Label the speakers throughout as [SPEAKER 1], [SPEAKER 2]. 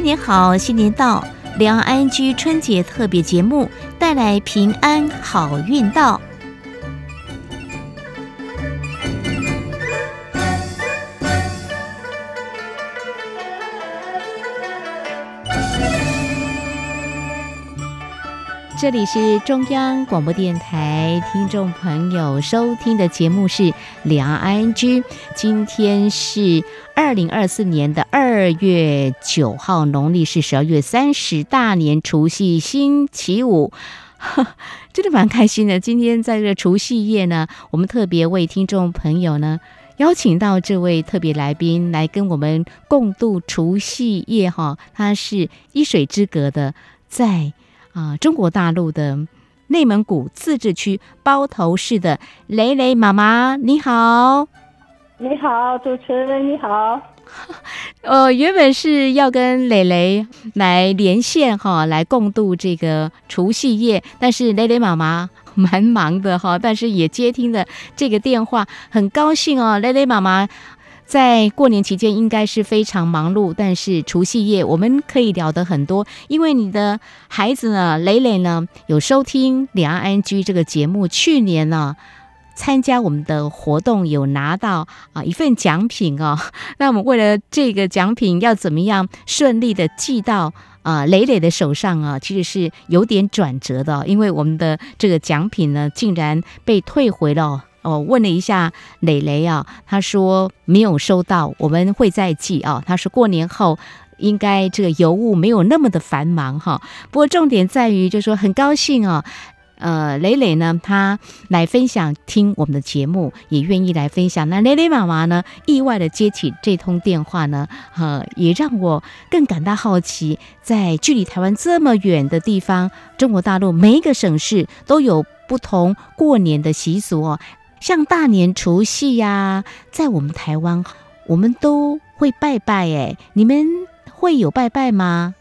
[SPEAKER 1] 新年好，新年到，两岸 I N G 春节特别节目带来平安好运到。这里是中央广播电台，听众朋友收听的节目是两岸 ING。今天是二零二四年的二月九号，农历是十二月三十，大年除夕，星期五，真的蛮开心的。今天在这个除夕夜呢，我们特别为听众朋友呢邀请到这位特别来宾来跟我们共度除夕夜哈，他是一水之隔的在。啊，中国大陆的内蒙古自治区包头市的蕾蕾妈妈，你好，
[SPEAKER 2] 你好，主持人你好。
[SPEAKER 1] 呃，原本是要跟蕾蕾来连线哈，来共度这个除夕夜，但是蕾蕾妈妈蛮忙的哈，但是也接听了这个电话，很高兴哦，蕾蕾妈妈。在过年期间应该是非常忙碌，但是除夕夜我们可以聊得很多，因为你的孩子呢，蕾蕾呢有收听两岸 NG 这个节目，去年呢参加我们的活动有拿到啊一份奖品哦。那我们为了这个奖品要怎么样顺利的寄到啊蕾蕾的手上啊，其实是有点转折的，因为我们的这个奖品呢竟然被退回了。我问了一下蕾蕾啊，她说没有收到，我们会再寄啊。她说过年后应该这个邮务没有那么的繁忙哈。不过重点在于，就是说很高兴啊，呃，蕾蕾呢，她来分享听我们的节目，也愿意来分享。那蕾蕾妈妈呢，意外的接起这通电话呢，呃，也让我更感到好奇，在距离台湾这么远的地方，中国大陆每一个省市都有不同过年的习俗哦。像大年除夕呀、啊，在我们台湾，我们都会拜拜哎，你们会有拜拜吗？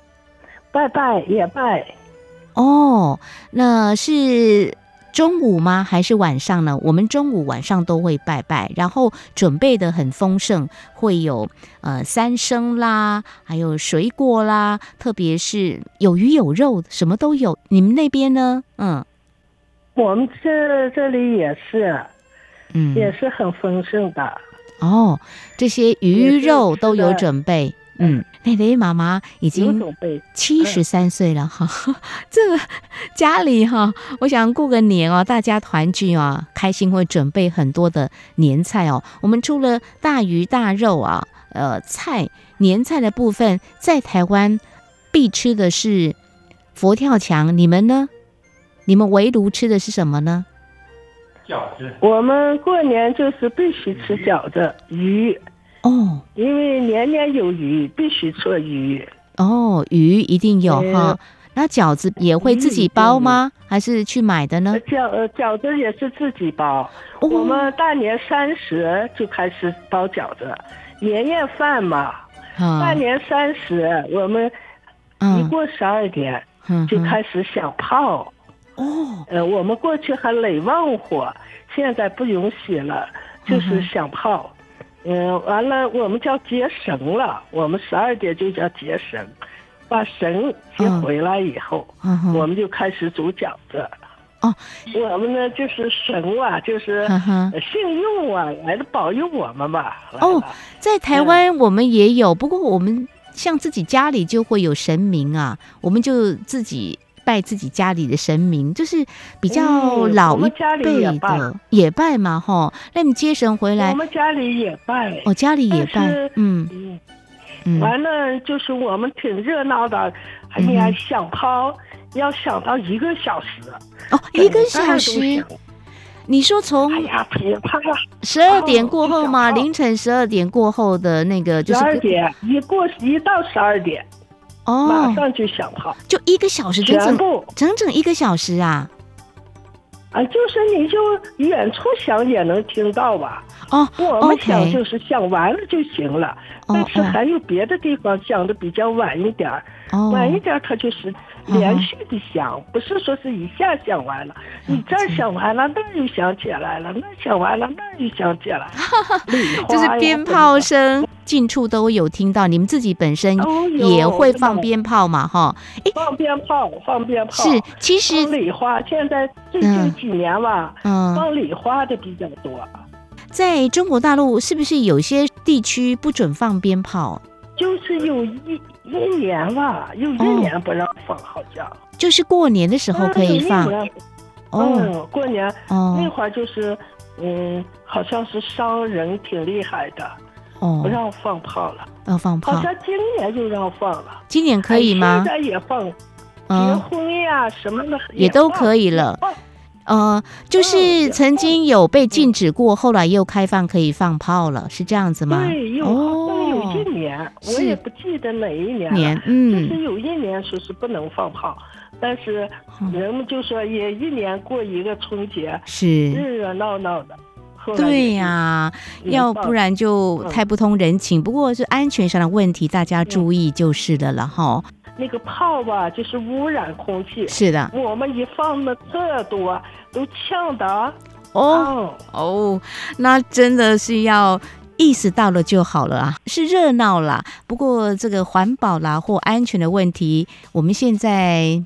[SPEAKER 2] 拜拜也拜。
[SPEAKER 1] 哦，那是中午吗？还是晚上呢？我们中午、晚上都会拜拜，然后准备的很丰盛，会有呃三牲啦，还有水果啦，特别是有鱼有肉，什么都有。你们那边呢？嗯，
[SPEAKER 2] 我们这这里也是。
[SPEAKER 1] 嗯，
[SPEAKER 2] 也是很丰盛的
[SPEAKER 1] 哦。这些鱼肉都有准备。嗯，蕾蕾妈妈已经七十三岁了哈。这个家里哈，我想过个年哦，大家团聚啊，开心会准备很多的年菜哦。我们除了大鱼大肉啊，呃，菜年菜的部分，在台湾必吃的是佛跳墙。你们呢？你们围炉吃的是什么呢？
[SPEAKER 2] 饺子，我们过年就是必须吃饺子鱼
[SPEAKER 1] 哦，
[SPEAKER 2] 因为年年有鱼，必须做鱼
[SPEAKER 1] 哦，鱼一定有哈。那饺子也会自己包吗？还是去买的呢？
[SPEAKER 2] 饺饺子也是自己包。我们大年三十就开始包饺子，年夜饭嘛。大年三十我们一过十二点就开始响炮。
[SPEAKER 1] 哦，
[SPEAKER 2] 呃，我们过去还垒旺火，现在不允许了，就是响炮。嗯、呃，完了，我们叫接绳了，我们十二点就叫接绳，把绳接回来以后，哦、我们就开始煮饺子。
[SPEAKER 1] 哦，
[SPEAKER 2] 我们呢就是神啊，就是信用啊，来了保佑我们吧。
[SPEAKER 1] 哦，在台湾我们也有，嗯、不过我们像自己家里就会有神明啊，我们就自己。拜自己家里的神明，就是比较老一辈的，也拜，也拜嘛，哈。那你接神回来，
[SPEAKER 2] 我们家里也拜，
[SPEAKER 1] 我、哦、家里也拜，嗯
[SPEAKER 2] 嗯嗯。完了，就是我们挺热闹的，哎呀，响炮要想到一个小时
[SPEAKER 1] 哦，一个小时。你说从
[SPEAKER 2] 哎呀，
[SPEAKER 1] 十二点过后嘛，凌晨十二点过后的那个就是
[SPEAKER 2] 十二点，一过一到十二点。
[SPEAKER 1] 哦，
[SPEAKER 2] 马上就想好，
[SPEAKER 1] 就一个小时，整整整整一个小时啊！
[SPEAKER 2] 啊，就是你就远处想也能听到吧？
[SPEAKER 1] 哦，
[SPEAKER 2] 我们想就是想完了就行了，但是还有别的地方想的比较晚一点，晚一点它就是连续的想，不是说是一下想完了，你这儿想完了，那儿又想起来了，那想完了，那儿又想起来了，
[SPEAKER 1] 就是鞭炮声近处都有听到。你们自己本身也会放鞭炮嘛？哈，
[SPEAKER 2] 放鞭炮，放鞭炮。
[SPEAKER 1] 是，其实
[SPEAKER 2] 放礼花现在最近几年吧，嗯，放礼花的比较多。
[SPEAKER 1] 在中国大陆，是不是有些地区不准放鞭炮？
[SPEAKER 2] 就是有一一年吧，有一年不让放，好像、哦、
[SPEAKER 1] 就是过年的时候可以放。
[SPEAKER 2] 哦，嗯、过年、哦、那会儿就是，嗯，好像是伤人挺厉害的，哦，不让放炮了。
[SPEAKER 1] 要、哦、放炮，
[SPEAKER 2] 好像今年就让放了。
[SPEAKER 1] 今年可以吗？
[SPEAKER 2] 现在也放，结婚呀、哦、什么的
[SPEAKER 1] 也，也都可以了。呃，就是曾经有被禁止过，后来又开放可以放炮了，是这样子吗？
[SPEAKER 2] 对，有一年，哦、我也不记得哪一年了。
[SPEAKER 1] 年，嗯，
[SPEAKER 2] 就是有一年说是不能放炮，但是人们就说也一年过一个春节，
[SPEAKER 1] 是
[SPEAKER 2] 热热闹闹的。
[SPEAKER 1] 对呀、啊，要不然就太不通人情。不过是安全上的问题，大家注意就是的了哈。
[SPEAKER 2] 那个炮吧，就是污染空气。
[SPEAKER 1] 是的，
[SPEAKER 2] 我们一放的特多。都呛的
[SPEAKER 1] 哦哦，那真的是要意识到了就好了啊，是热闹啦。不过这个环保啦或安全的问题，我们现在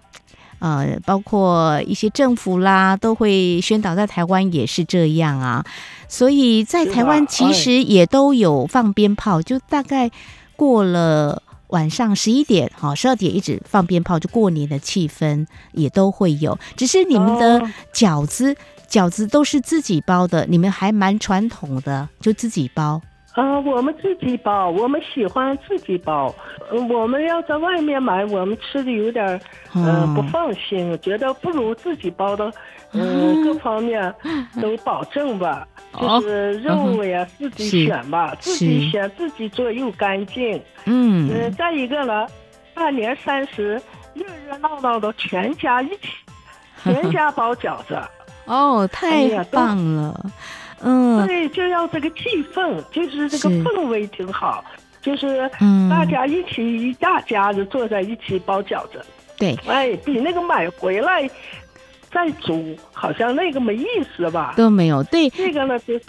[SPEAKER 1] 呃，包括一些政府啦，都会宣导，在台湾也是这样啊。所以在台湾其实也都有放鞭炮，就大概过了。晚上十一点，好，十二点一直放鞭炮，就过年的气氛也都会有。只是你们的饺子，饺子都是自己包的，你们还蛮传统的，就自己包。
[SPEAKER 2] 啊，我们自己包，我们喜欢自己包。嗯，我们要在外面买，我们吃的有点儿，呃，不放心，觉得不如自己包的，嗯，各方面都保证吧。就是肉呀，自己选吧，自己选自己做又干净。嗯，嗯，再一个呢，大年三十热热闹闹的，全家一起，全家包饺子。
[SPEAKER 1] 哦，太棒了。嗯，
[SPEAKER 2] 对，就要这个气氛，就是这个氛围挺好，就是大家一起一大家子坐在一起包饺子。
[SPEAKER 1] 对，
[SPEAKER 2] 哎，比那个买回来。再煮好像那个没意思吧？
[SPEAKER 1] 都没有。对，
[SPEAKER 2] 这个呢就，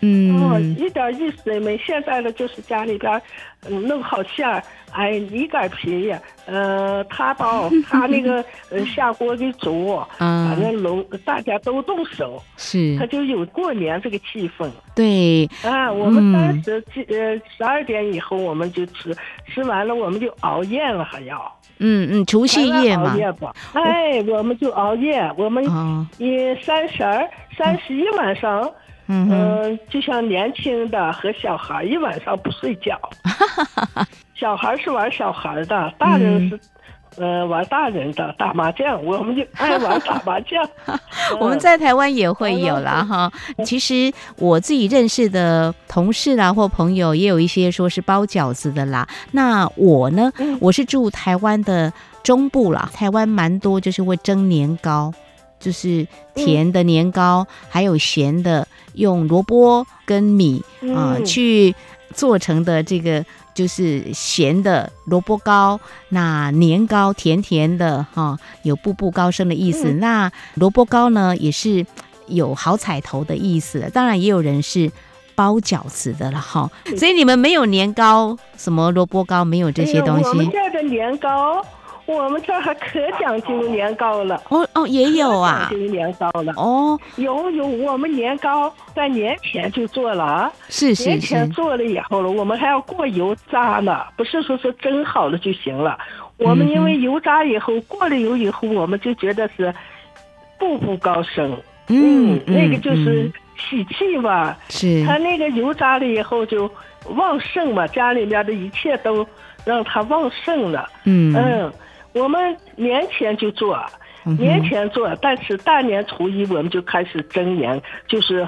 [SPEAKER 1] 嗯，
[SPEAKER 2] 哦，一点意思也没。现在呢就是家里边，嗯，弄好馅儿，哎，你擀皮，呃，他包，他那个呃下锅给煮，嗯，反正拢大家都动手，
[SPEAKER 1] 是，
[SPEAKER 2] 他就有过年这个气氛。
[SPEAKER 1] 对，
[SPEAKER 2] 啊，我们当时呃十二点以后我们就吃，吃完了我们就熬夜了还要。
[SPEAKER 1] 嗯嗯，除夕夜嘛，
[SPEAKER 2] 哎，我们就熬夜，我们也三十儿、三十一晚上，嗯、呃、就像年轻的和小孩一晚上不睡觉，小孩是玩小孩的，大人是。嗯呃，玩大人的打麻将，我们就爱玩打麻将。
[SPEAKER 1] 我们在台湾也会有啦哈。其实我自己认识的同事啦或朋友，也有一些说是包饺子的啦。那我呢，我是住台湾的中部啦，台湾蛮多就是会蒸年糕，就是甜的年糕，还有咸的，用萝卜跟米啊、呃、去做成的这个。就是咸的萝卜糕，那年糕甜甜的哈，有步步高升的意思。嗯、那萝卜糕呢，也是有好彩头的意思。当然，也有人是包饺子的了哈。所以你们没有年糕，什么萝卜糕，没有这些东西。哎、
[SPEAKER 2] 我们这个年糕。我们这儿还可讲究年糕了
[SPEAKER 1] 哦哦，也有啊，
[SPEAKER 2] 讲究年糕了
[SPEAKER 1] 哦，
[SPEAKER 2] 有有，我们年糕在年前就做了啊，
[SPEAKER 1] 是是是，
[SPEAKER 2] 年前做了以后了，我们还要过油炸呢，不是说是蒸好了就行了。我们因为油炸以后、嗯、过了油以后，我们就觉得是步步高升，嗯，嗯那个就是喜气嘛，
[SPEAKER 1] 是，
[SPEAKER 2] 它那个油炸了以后就旺盛嘛，家里面的一切都让它旺盛了，嗯。嗯。我们年前就做，年前做，但是大年初一我们就开始蒸年，就是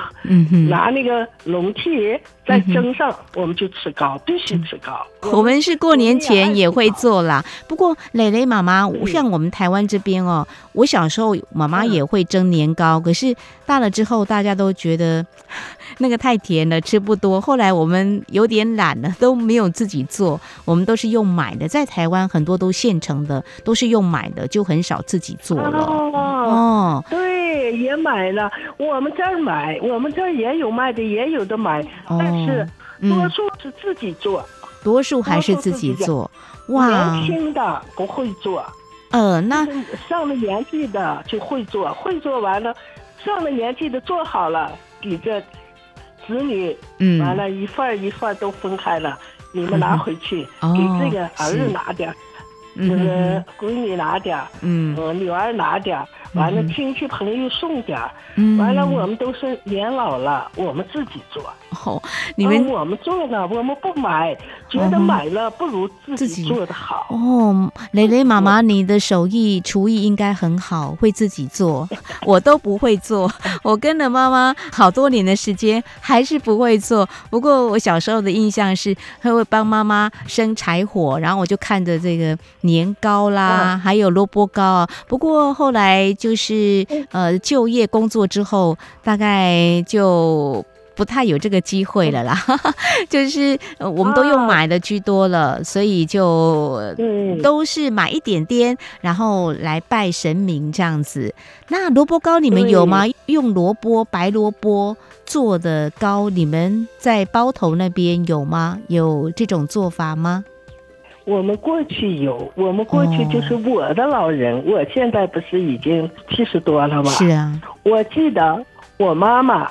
[SPEAKER 2] 拿那个笼屉在蒸上，我们就吃糕，必须吃糕。
[SPEAKER 1] 我们是过年前也会做啦。不过蕾蕾妈妈，像我们台湾这边哦，我小时候妈妈也会蒸年糕，可是大了之后大家都觉得 那个太甜了，吃不多。后来我们有点懒了，都没有自己做，我们都是用买的。在台湾很多都现成的，都是用买的，就很少自己做了。
[SPEAKER 2] 哦，对，也买了。我们这儿买，我们这儿也有卖的，也有的买，但是多数是自己做。
[SPEAKER 1] 多数还是自己做。哇，
[SPEAKER 2] 年轻的不会做。
[SPEAKER 1] 呃，那
[SPEAKER 2] 上了年纪的就会做，会做完了，上了年纪的做好了，给这子女，嗯，完了一份一份都分开了，你们拿回去，给这个儿子拿点。这个闺女拿点儿，嗯，女儿拿点儿，完了亲戚朋友送点儿，嗯，完了我们都是年老了，我们自己做。
[SPEAKER 1] 哦，你们
[SPEAKER 2] 我们做呢，我们不买，觉得买了不如自己做的好。
[SPEAKER 1] 哦，蕾蕾妈妈，你的手艺厨艺应该很好，会自己做，我都不会做。我跟了妈妈好多年的时间，还是不会做。不过我小时候的印象是，她会帮妈妈生柴火，然后我就看着这个年糕啦，还有萝卜糕啊。不过后来就是呃就业工作之后，大概就。不太有这个机会了啦，就是我们都用买的居多了，啊、所以就都是买一点点，然后来拜神明这样子。那萝卜糕你们有吗？用萝卜白萝卜做的糕，你们在包头那边有吗？有这种做法吗？
[SPEAKER 2] 我们过去有，我们过去就是我的老人，哦、我现在不是已经七十多了吗？
[SPEAKER 1] 是啊，
[SPEAKER 2] 我记得我妈妈。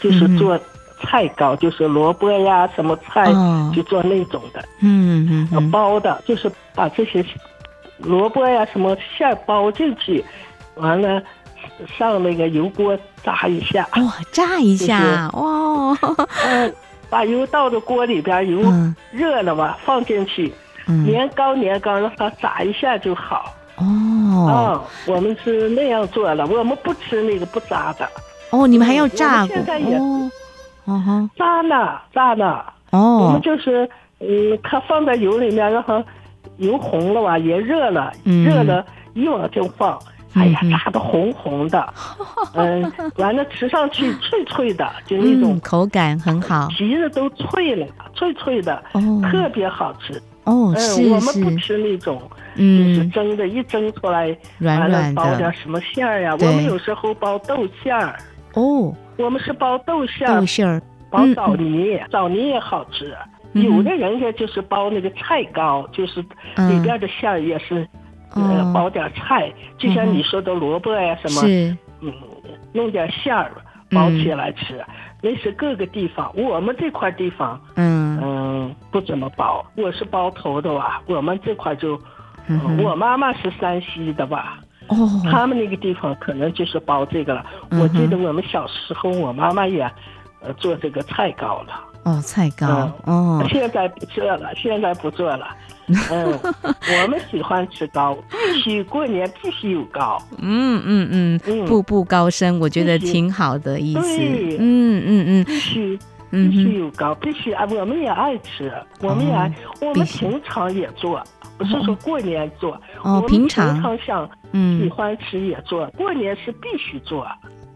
[SPEAKER 2] 就是做菜糕，嗯、就是萝卜呀，什么菜，哦、就做那种的。
[SPEAKER 1] 嗯嗯，
[SPEAKER 2] 包的，就是把这些萝卜呀什么馅包进去，完了上那个油锅炸一下。
[SPEAKER 1] 哇、哦，炸一下，哇、
[SPEAKER 2] 就是，嗯，把油倒到锅里边，油热了嘛，嗯、放进去，嗯、年糕年糕让它炸一下就好。
[SPEAKER 1] 哦，
[SPEAKER 2] 嗯，我们是那样做的，我们不吃那个不炸的。
[SPEAKER 1] 哦，你们还要炸过？
[SPEAKER 2] 现在也
[SPEAKER 1] 哦，哦，
[SPEAKER 2] 炸呢，炸呢。哦，我们就是，嗯，它放在油里面，然后油红了吧，也热了，热了，一往就放。哎呀，炸的红红的，嗯，完了吃上去脆脆的，就那种
[SPEAKER 1] 口感很好，
[SPEAKER 2] 皮子都脆了，脆脆的，特别好吃。
[SPEAKER 1] 哦，是
[SPEAKER 2] 我们不吃那种，就是蒸的，一蒸出来，完了包点什么馅儿呀？我们有时候包豆馅儿。
[SPEAKER 1] 哦，
[SPEAKER 2] 我们是包豆馅，
[SPEAKER 1] 豆馅儿，
[SPEAKER 2] 包枣泥，枣泥也好吃。有的人家就是包那个菜糕，就是里边的馅儿也是，呃，包点菜，就像你说的萝卜呀什么，嗯，弄点馅儿包起来吃。那是各个地方，我们这块地方，嗯嗯，不怎么包。我是包头的吧，我们这块就，我妈妈是山西的吧。哦，他们那个地方可能就是包这个了。我记得我们小时候，我妈妈也，呃，做这个菜糕了。
[SPEAKER 1] 哦，菜糕。哦，
[SPEAKER 2] 现在不做了，现在不做了。嗯，我们喜欢吃糕，必须过年必须有糕。
[SPEAKER 1] 嗯嗯嗯，步步高升，我觉得挺好的意思。
[SPEAKER 2] 对，
[SPEAKER 1] 嗯嗯嗯，
[SPEAKER 2] 必须必须有糕，必须啊，我们也爱吃，我们也爱，我们平常也做。不是说过年做，哦、我们平常想喜欢吃也做，嗯、过年是必须做。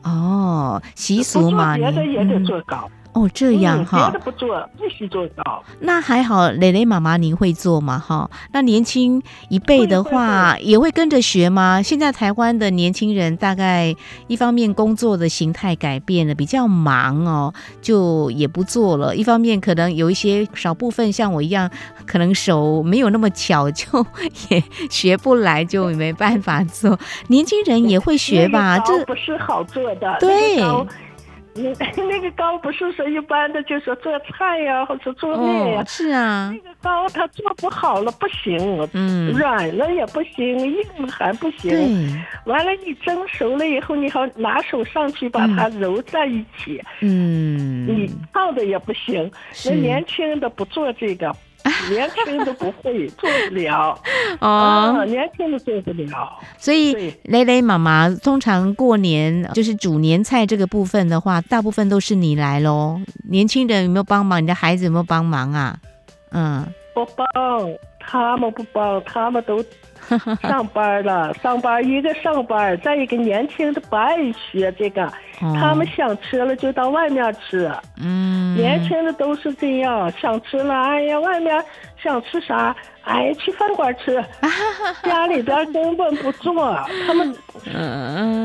[SPEAKER 1] 哦，习俗嘛，
[SPEAKER 2] 别的也得做糕。嗯
[SPEAKER 1] 哦，这样哈，
[SPEAKER 2] 别的不做，必须做到。
[SPEAKER 1] 那还好，蕾蕾妈妈您会做吗？哈，那年轻一辈的话也会跟着学吗？现在台湾的年轻人大概一方面工作的形态改变了，比较忙哦，就也不做了。一方面可能有一些少部分像我一样，可能手没有那么巧，就 也学不来，就没办法做。年轻人也会学吧？这
[SPEAKER 2] 不是好做的，
[SPEAKER 1] 对。
[SPEAKER 2] 那 那个糕不是说一般的，就是做菜呀、啊，或者做面呀、啊哦。
[SPEAKER 1] 是啊，
[SPEAKER 2] 那个糕它做不好了不行，嗯，软了也不行，硬了还不行。对完了你蒸熟了以后，你好拿手上去把它揉在一起。嗯，你泡的也不行。那年轻的不做这个，年轻都不会做不了
[SPEAKER 1] 哦、
[SPEAKER 2] 啊，年轻都做不了。
[SPEAKER 1] 所以蕾蕾妈妈通常过年就是煮年菜这个部分的话，大部分都是你来喽。年轻人有没有帮忙？你的孩子有没有帮忙啊？嗯，
[SPEAKER 2] 不帮，他们不帮，他们都。上班了，上班一个上班，再一个年轻的不爱学这个，哦、他们想吃了就到外面吃。嗯，年轻的都是这样，想吃了，哎呀，外面想吃啥，哎，去饭馆吃，家里边根本不做，他们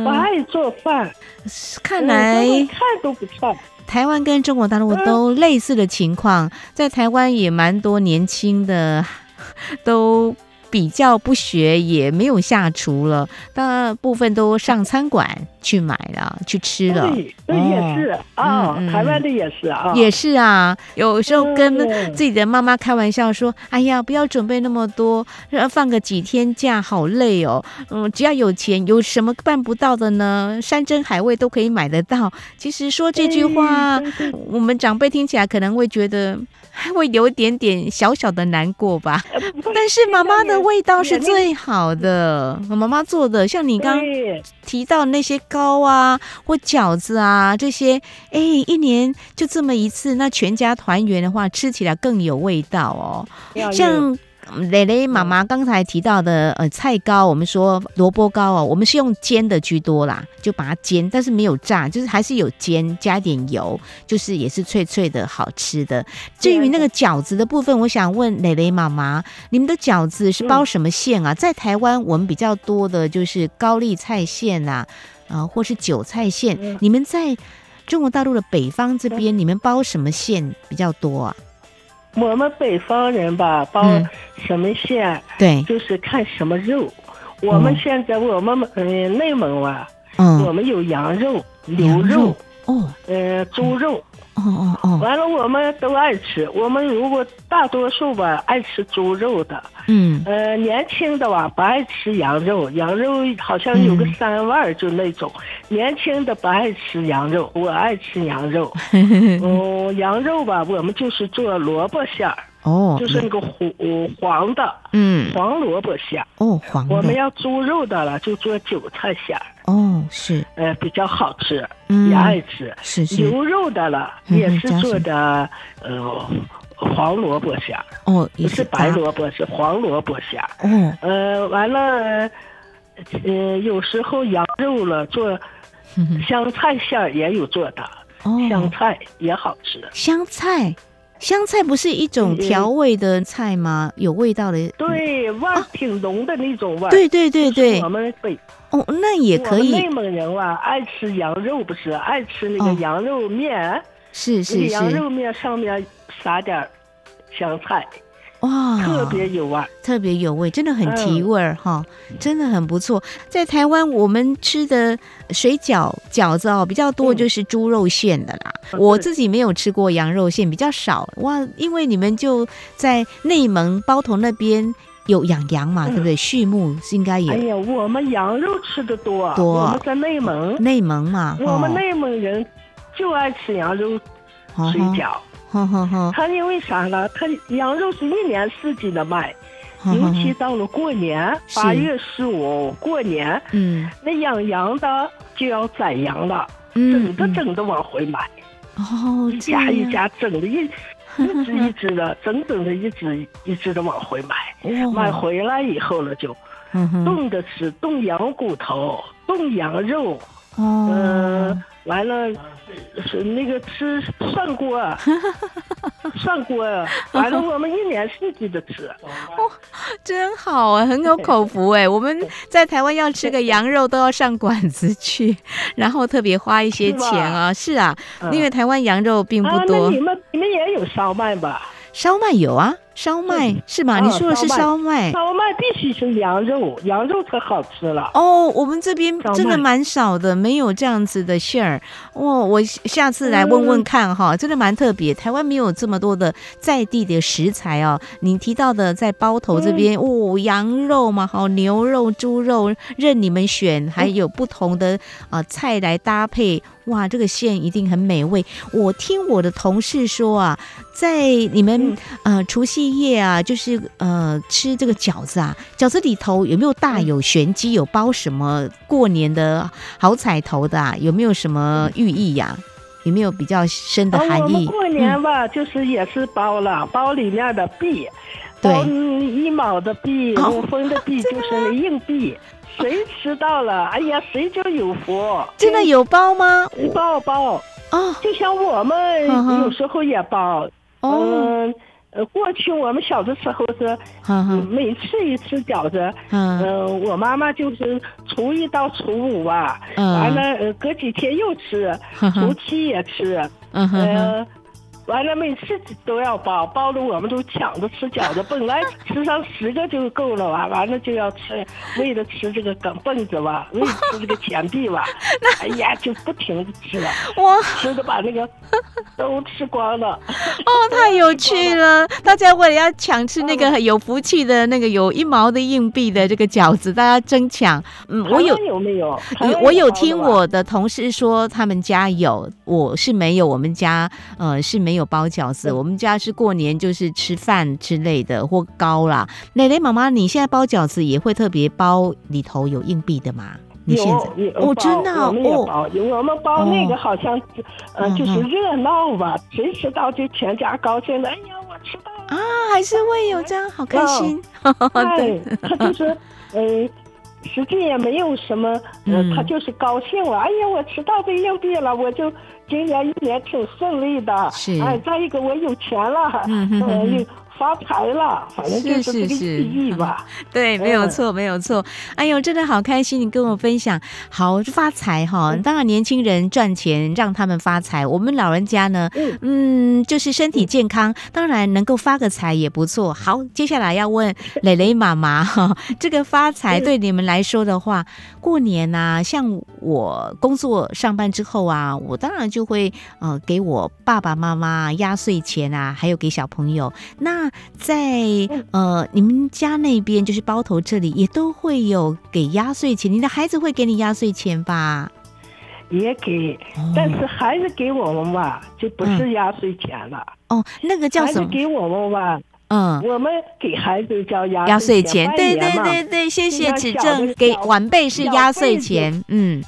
[SPEAKER 2] 不爱做饭。
[SPEAKER 1] 嗯、看来
[SPEAKER 2] 看都不看。
[SPEAKER 1] 台湾跟中国大陆都类似的情况，在台湾也蛮多年轻的都。比较不学，也没有下厨了，大部分都上餐馆去买了，去吃了。
[SPEAKER 2] 对，对也是啊，哦嗯、台湾的也是啊，
[SPEAKER 1] 也是啊。有时候跟自己的妈妈开玩笑说：“哎呀，不要准备那么多，放个几天假，好累哦。”嗯，只要有钱，有什么办不到的呢？山珍海味都可以买得到。其实说这句话，我们长辈听起来可能会觉得。还会有一点点小小的难过吧，但是妈妈的味道是最好的，我妈妈做的，像你刚提到那些糕啊或饺子啊这些，哎，一年就这么一次，那全家团圆的话，吃起来更有味道哦，像。蕾蕾妈妈刚才提到的呃菜糕，我们说萝卜糕哦，我们是用煎的居多啦，就把它煎，但是没有炸，就是还是有煎，加点油，就是也是脆脆的好吃的。至于那个饺子的部分，我想问蕾蕾妈妈，你们的饺子是包什么馅啊？在台湾我们比较多的就是高丽菜馅啊，啊、呃、或是韭菜馅。你们在中国大陆的北方这边，你们包什么馅比较多啊？
[SPEAKER 2] 我们北方人吧，包什么馅？嗯、
[SPEAKER 1] 对，
[SPEAKER 2] 就是看什么肉。嗯、我们现在我们嗯内蒙啊，
[SPEAKER 1] 嗯、
[SPEAKER 2] 我们有羊肉、牛肉，
[SPEAKER 1] 哦，
[SPEAKER 2] 呃，猪肉。
[SPEAKER 1] 哦哦哦，
[SPEAKER 2] 完了，我们都爱吃。我们如果大多数吧，爱吃猪肉的。
[SPEAKER 1] 嗯。
[SPEAKER 2] 呃，年轻的吧，不爱吃羊肉。羊肉好像有个膻味儿，就那种。年轻的不爱吃羊肉，我爱吃羊肉。哦，羊肉吧，我们就是做萝卜馅儿。哦。就是那个黄黄的。嗯。黄萝卜馅。哦，黄。我们要猪肉的了，就做韭菜馅儿。
[SPEAKER 1] 哦，是，
[SPEAKER 2] 呃，比较好吃，嗯、也爱吃。
[SPEAKER 1] 是是。
[SPEAKER 2] 牛肉的了，嗯、也是做的，呃，黄萝卜馅。哦，不是白萝卜，是黄萝卜馅。
[SPEAKER 1] 嗯。
[SPEAKER 2] 呃，完了，呃，有时候羊肉了做香菜馅儿也有做的，哦、香菜也好吃。
[SPEAKER 1] 香菜。香菜不是一种调味的菜吗？有味道的，
[SPEAKER 2] 对，味儿挺浓的那种味儿。
[SPEAKER 1] 对对对对，
[SPEAKER 2] 我们北
[SPEAKER 1] 哦，那也可以。
[SPEAKER 2] 内蒙人哇，爱吃羊肉，不是爱吃那个羊肉面？
[SPEAKER 1] 是是是，
[SPEAKER 2] 羊肉面上面撒点香菜。
[SPEAKER 1] 哇，
[SPEAKER 2] 特别有味，
[SPEAKER 1] 特别有味，真的很提味儿哈，真的很不错。在台湾，我们吃的水饺、饺子哦比较多，就是猪肉馅的啦。我自己没有吃过羊肉馅，比较少哇。因为你们就在内蒙包头那边有养羊嘛，对不对？畜牧是应该有。哎
[SPEAKER 2] 呀，我们羊肉吃的多，
[SPEAKER 1] 多。
[SPEAKER 2] 我们在内蒙，
[SPEAKER 1] 内蒙嘛，
[SPEAKER 2] 我们内蒙人就爱吃羊肉水饺。
[SPEAKER 1] 好好好，
[SPEAKER 2] 他因为啥呢？他羊肉是一年四季的卖，尤其到了过年，八月十五过年，嗯，那养羊的就要宰羊了，整个整的往回买，
[SPEAKER 1] 哦，
[SPEAKER 2] 一家一家整的一，一只一只的，整整的一只一只的往回买，买回来以后了就，冻着吃，冻羊骨头，冻羊肉，嗯。完了，是那个吃涮锅，涮锅。完了，我们一年四季的吃。
[SPEAKER 1] 哦，真好啊，很有口福哎。我们在台湾要吃个羊肉都要上馆子去，然后特别花一些钱啊。是啊，因为台湾羊肉并不多。
[SPEAKER 2] 啊，那你们你们也有烧麦吧？
[SPEAKER 1] 烧麦有啊。烧麦是吗？你说的是烧麦？
[SPEAKER 2] 烧麦必须是羊肉，羊肉才好吃了。
[SPEAKER 1] 哦，我们这边真的蛮少的，没有这样子的馅儿。哦，我下次来问问看哈，真的蛮特别。台湾没有这么多的在地的食材哦。你提到的在包头这边，哦，羊肉嘛，好，牛肉、猪肉任你们选，还有不同的啊菜来搭配。哇，这个馅一定很美味。我听我的同事说啊，在你们呃除夕夕夜啊，就是呃吃这个饺子啊，饺子里头有没有大有玄机？有包什么过年的好彩头的啊？有没有什么寓意呀、啊？有没有比较深的含义？
[SPEAKER 2] 哦、我们过年吧，嗯、就是也是包了，包里面的币，
[SPEAKER 1] 对，
[SPEAKER 2] 一毛的币，五分的币，就是那硬币。谁吃到了，哎呀，谁就有福。
[SPEAKER 1] 真的有包吗？
[SPEAKER 2] 包包哦，就像我们有时候也包。嗯，呃，过去我们小的时候是，每次一吃饺子，嗯，我妈妈就是初一到初五啊，完了隔几天又吃，初七也吃，嗯。完了，每次都要包，包的我们都抢着吃饺子。本来吃上十个就够了吧，完了就要吃，为了吃这个梗蹦子吧，为了吃这个钱币吧，哎呀，就不停的吃了，哇，吃的把那个 都吃光了。哦，
[SPEAKER 1] 太有趣了！大家为了要抢吃那个有福气的那个有一毛的硬币的这个饺子，大家争抢。嗯，我有
[SPEAKER 2] 有没有？
[SPEAKER 1] 我有听我的同事说，他们家有，我是没有，我们家呃是没有。有包饺子，我们家是过年就是吃饭之类的或糕啦。蕾蕾妈妈，你现在包饺子也会特别包里头有硬币的吗？你现在
[SPEAKER 2] 有，有哦，真的哦，我们包那个好像，呃，就是热闹吧，谁知道就全家高兴的。哎呀，我吃到了
[SPEAKER 1] 啊，还是会有这样，好开心。
[SPEAKER 2] 对，他就是，嗯，实际也没有什么，我，他就是高兴了。哎呀，我吃到这硬币了，我就。今年一年挺顺利的，是哎，再一个我有钱了，嗯。发财了，反正就是这个意义吧。
[SPEAKER 1] 是是是对，没有错，没有错。哎呦，真的好开心，你跟我分享，好发财哈！当然，年轻人赚钱让他们发财，我们老人家呢，嗯，就是身体健康，当然能够发个财也不错。好，接下来要问蕾蕾妈妈哈，这个发财对你们来说的话，过年啊，像我工作上班之后啊，我当然就会呃给我爸爸妈妈压岁钱啊，还有给小朋友那。在呃，你们家那边就是包头这里也都会有给压岁钱，你的孩子会给你压岁钱吧？
[SPEAKER 2] 也给，但是孩子给我们吧，就不是压岁钱了。
[SPEAKER 1] 哦，那个叫什
[SPEAKER 2] 么？给我们吧，嗯，我们给孩子叫压
[SPEAKER 1] 压岁钱。对对对对，谢谢指正，给晚辈是压岁钱。嗯，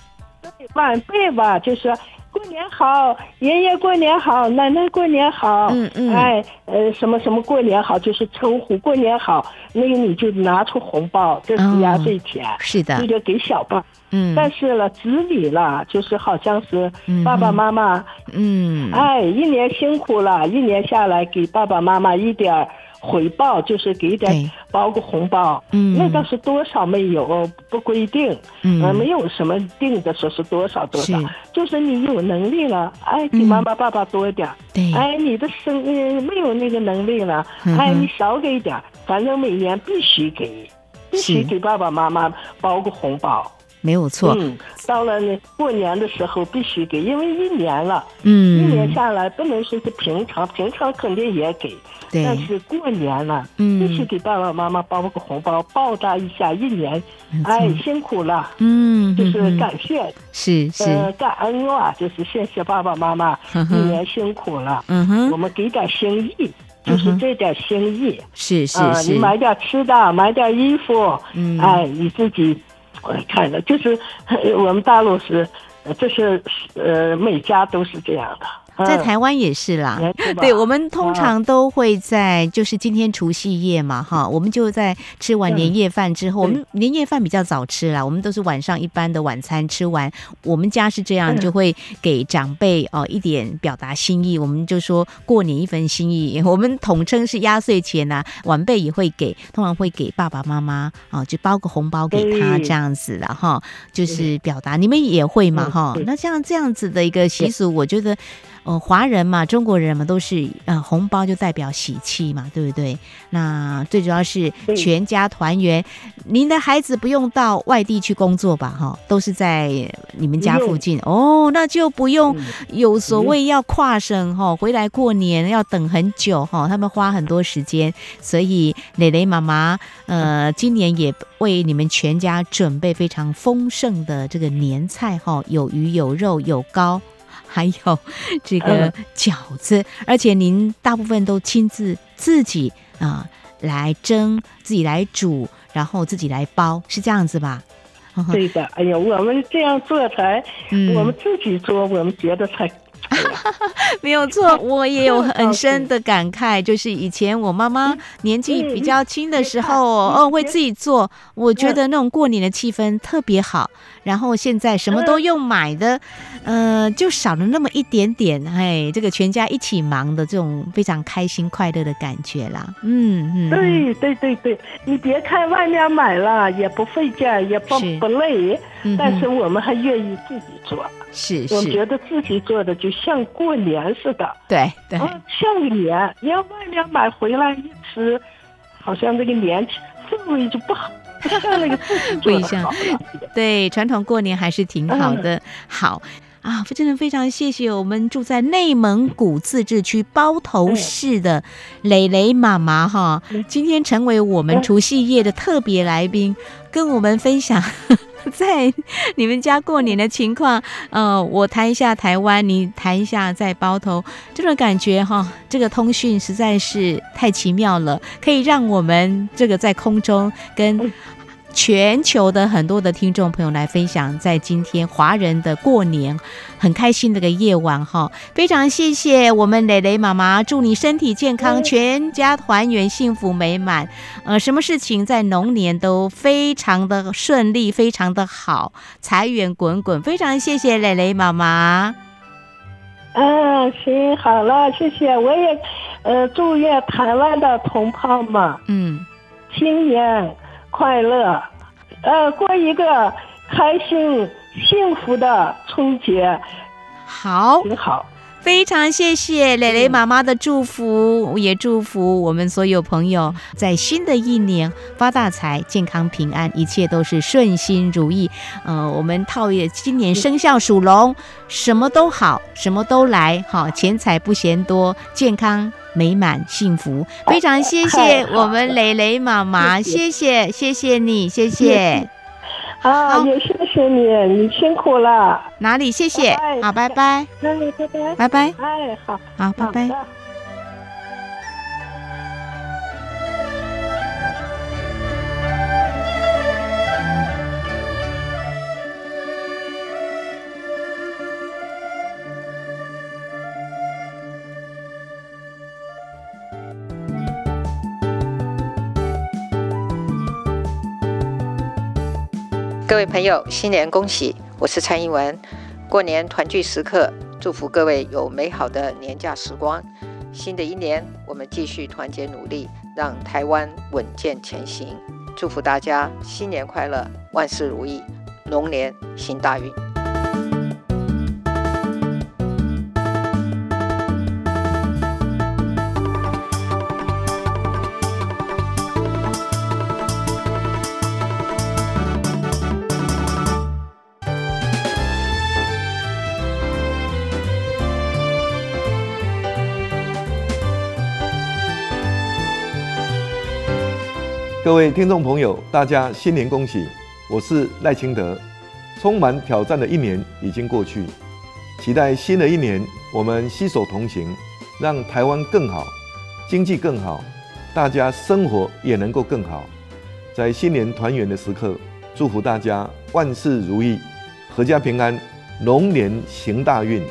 [SPEAKER 2] 晚辈吧，就是。过年好，爷爷过年好，奶奶过年好，嗯嗯，哎，呃，什么什么过年好，就是称呼过年好，那个你就拿出红包，这是压岁钱，哦，是的，这就给小辈，嗯，但是了，子女了，就是好像是爸爸妈妈，嗯，哎，一年辛苦了，一年下来给爸爸妈妈一点儿。回报就是给点包个红包，嗯，那倒是多少没有不规定，嗯，没有什么定的说是多少多少，就是你有能力了，哎，给妈妈爸爸多点，对，哎，你的生没有那个能力了，哎，你少给点，反正每年必须给，必须给爸爸妈妈包个红包，
[SPEAKER 1] 没有错，
[SPEAKER 2] 嗯，到了呢过年的时候必须给，因为一年了，嗯，一年下来不能说是平常，平常肯定也给。对。但是过年了，嗯，必须给爸爸妈妈包个红包，报答一下一年，哎，辛苦了，嗯，就是感谢，
[SPEAKER 1] 是是，
[SPEAKER 2] 呃，感恩啊，就是谢谢爸爸妈妈一年辛苦了，嗯哼，我们给点心意，就是这点心意，
[SPEAKER 1] 是是是，
[SPEAKER 2] 你买点吃的，买点衣服，嗯，哎，你自己，我我看了，就是我们大陆是，这是呃，每家都是这样的。
[SPEAKER 1] 在台湾也是啦，对，我们通常都会在就是今天除夕夜嘛，哈，我们就在吃完年夜饭之后，我们年夜饭比较早吃啦，我们都是晚上一般的晚餐吃完，我们家是这样，就会给长辈哦一点表达心意，我们就说过年一份心意，我们统称是压岁钱呐，晚辈也会给，通常会给爸爸妈妈啊，就包个红包给他这样子的哈，就是表达，你们也会嘛哈？那像这样子的一个习俗，我觉得。呃，华人嘛，中国人嘛，都是呃，红包就代表喜气嘛，对不对？那最主要是全家团圆。您的孩子不用到外地去工作吧？哈，都是在你们家附近哦，那就不用有所谓要跨省哈，回来过年要等很久哈，他们花很多时间。所以蕾蕾妈妈呃，今年也为你们全家准备非常丰盛的这个年菜哈，有鱼有肉有糕。还有这个饺子，而且您大部分都亲自自己啊、呃、来蒸，自己来煮，然后自己来包，是这样子吧？
[SPEAKER 2] 对的。哎呀，我们这样做才，
[SPEAKER 1] 嗯、
[SPEAKER 2] 我们自己做，我们觉得才。
[SPEAKER 1] 没有错，我也有很深的感慨，就是以前我妈妈年纪比较轻的时候，哦，会自己做，我觉得那种过年的气氛特别好。然后现在什么都用买的，呃，就少了那么一点点，哎，这个全家一起忙的这种非常开心快乐的感觉啦。嗯嗯，
[SPEAKER 2] 对对对对，你别看外面买了也不费劲，也不不累，但是我们还愿意自己做。
[SPEAKER 1] 是是，
[SPEAKER 2] 我觉得自己做的就像过年似的。
[SPEAKER 1] 对对，
[SPEAKER 2] 像个年，你要外面买回来一吃，好像这个年氛围就不好。像那个 不一样，
[SPEAKER 1] 对，传统过年还是挺好的。嗯、好啊，真的非常谢谢我们住在内蒙古自治区包头市的蕾蕾妈妈哈，今天成为我们除夕夜的特别来宾，跟我们分享 在你们家过年的情况。呃，我谈一下台湾，你谈一下在包头，这种感觉哈，这个通讯实在是太奇妙了，可以让我们这个在空中跟。全球的很多的听众朋友来分享，在今天华人的过年很开心的个夜晚哈，非常谢谢我们蕾蕾妈妈，祝你身体健康，全家团圆，幸福美满。呃，什么事情在龙年都非常的顺利，非常的好，财源滚滚。非常谢谢蕾蕾妈妈。
[SPEAKER 2] 嗯，行，好了，谢谢。我也呃祝愿台湾的同胞们，嗯，新年。快乐，呃，过一个开心幸福的春节，
[SPEAKER 1] 好，
[SPEAKER 2] 挺好。
[SPEAKER 1] 非常谢谢蕾蕾妈妈的祝福，也祝福我们所有朋友在新的一年发大财、健康平安，一切都是顺心如意。呃，我们套也今年生肖属龙，什么都好，什么都来，好，钱财不嫌多，健康。美满幸福，非常谢谢我们蕾蕾妈妈，谢谢。谢谢你，谢谢，
[SPEAKER 2] 好，也谢谢你，你辛苦了，
[SPEAKER 1] 哪里？谢谢，好，拜拜，
[SPEAKER 2] 拜拜，
[SPEAKER 1] 拜拜，
[SPEAKER 2] 哎，好，
[SPEAKER 1] 好，拜拜。
[SPEAKER 3] 各位朋友，新年恭喜！我是蔡英文。过年团聚时刻，祝福各位有美好的年假时光。新的一年，我们继续团结努力，让台湾稳健前行。祝福大家新年快乐，万事如意，龙年行大运。
[SPEAKER 4] 各位听众朋友，大家新年恭喜！我是赖清德。充满挑战的一年已经过去，期待新的一年，我们携手同行，让台湾更好，经济更好，大家生活也能够更好。在新年团圆的时刻，祝福大家万事如意，阖家平安，龙年行大
[SPEAKER 5] 运。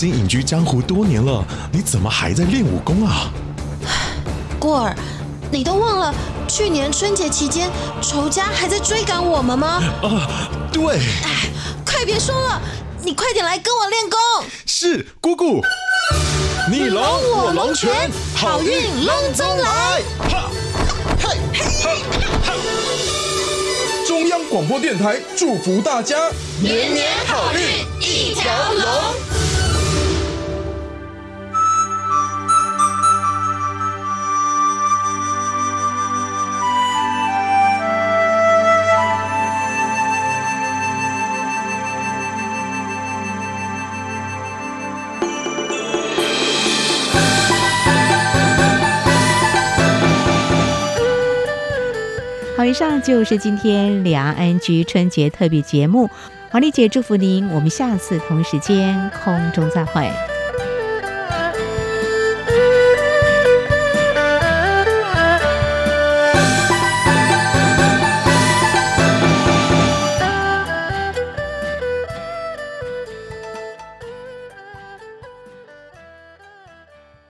[SPEAKER 5] 经隐居江湖多年了，你怎么还在练武功啊？
[SPEAKER 6] 过儿，你都忘了去年春节期间仇家还在追赶我们吗？
[SPEAKER 5] 啊，对。
[SPEAKER 6] 哎，快别说了，你快点来跟我练功。
[SPEAKER 5] 是，姑姑。你龙我龙拳，好运龙中来。哈，嘿，嘿，哈。中央广播电台祝福大家
[SPEAKER 7] 年年好运一条
[SPEAKER 1] 龙。以上就是今天两岸居春节特别节目。黄丽姐祝福您，我们下次同一时间空中再会。